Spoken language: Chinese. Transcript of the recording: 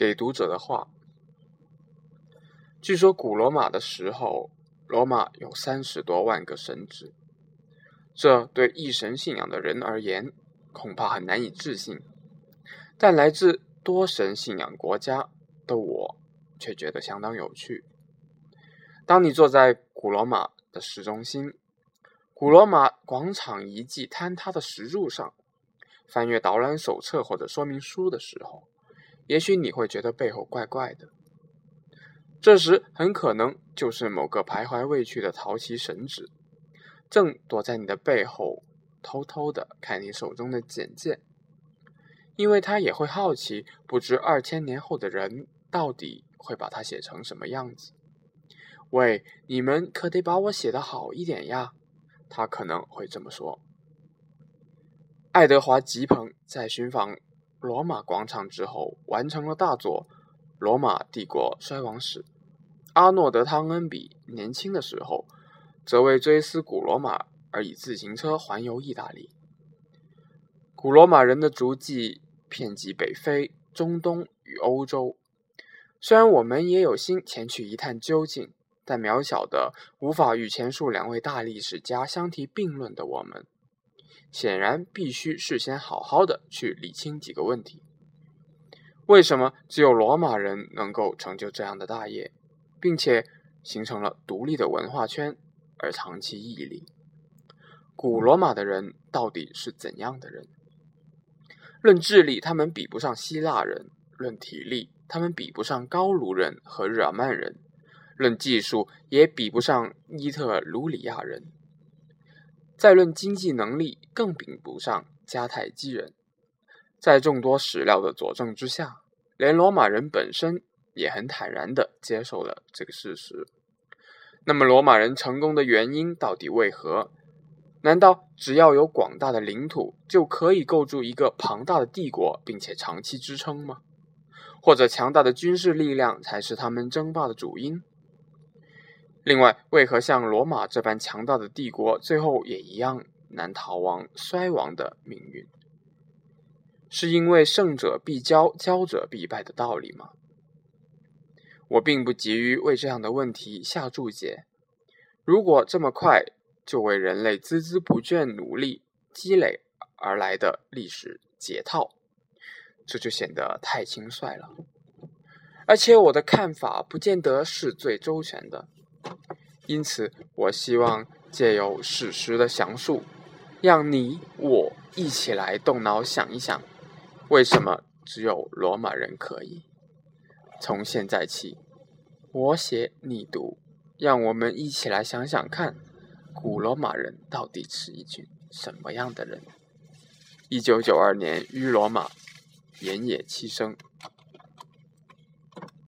给读者的话。据说古罗马的时候，罗马有三十多万个神职，这对一神信仰的人而言，恐怕很难以置信。但来自多神信仰国家的我，却觉得相当有趣。当你坐在古罗马的市中心，古罗马广场遗迹坍塌的石柱上，翻阅导览手册或者说明书的时候，也许你会觉得背后怪怪的。这时，很可能就是某个徘徊未去的淘气神子，正躲在你的背后，偷偷的看你手中的简介，因为他也会好奇，不知二千年后的人到底会把它写成什么样子。喂，你们可得把我写的好一点呀！他可能会这么说。爱德华·吉朋在寻访罗马广场之后，完成了大作《罗马帝国衰亡史》。阿诺德·汤恩比年轻的时候，则为追思古罗马而以自行车环游意大利。古罗马人的足迹遍及北非、中东与欧洲。虽然我们也有心前去一探究竟，但渺小的无法与前述两位大历史家相提并论的我们，显然必须事先好好的去理清几个问题：为什么只有罗马人能够成就这样的大业？并且形成了独立的文化圈，而长期屹立。古罗马的人到底是怎样的人？论智力，他们比不上希腊人；论体力，他们比不上高卢人和日耳曼人；论技术，也比不上伊特鲁里亚人；再论经济能力，更比不上迦太基人。在众多史料的佐证之下，连罗马人本身。也很坦然地接受了这个事实。那么，罗马人成功的原因到底为何？难道只要有广大的领土就可以构筑一个庞大的帝国，并且长期支撑吗？或者强大的军事力量才是他们争霸的主因？另外，为何像罗马这般强大的帝国，最后也一样难逃亡衰亡的命运？是因为胜者必骄，骄者必败的道理吗？我并不急于为这样的问题下注解。如果这么快就为人类孜孜不倦努力积累而来的历史解套，这就显得太轻率了。而且我的看法不见得是最周全的，因此我希望借由史实的详述，让你我一起来动脑想一想，为什么只有罗马人可以。从现在起，我写你读，让我们一起来想想看，古罗马人到底是一群什么样的人？一九九二年，于罗马，岩野七生。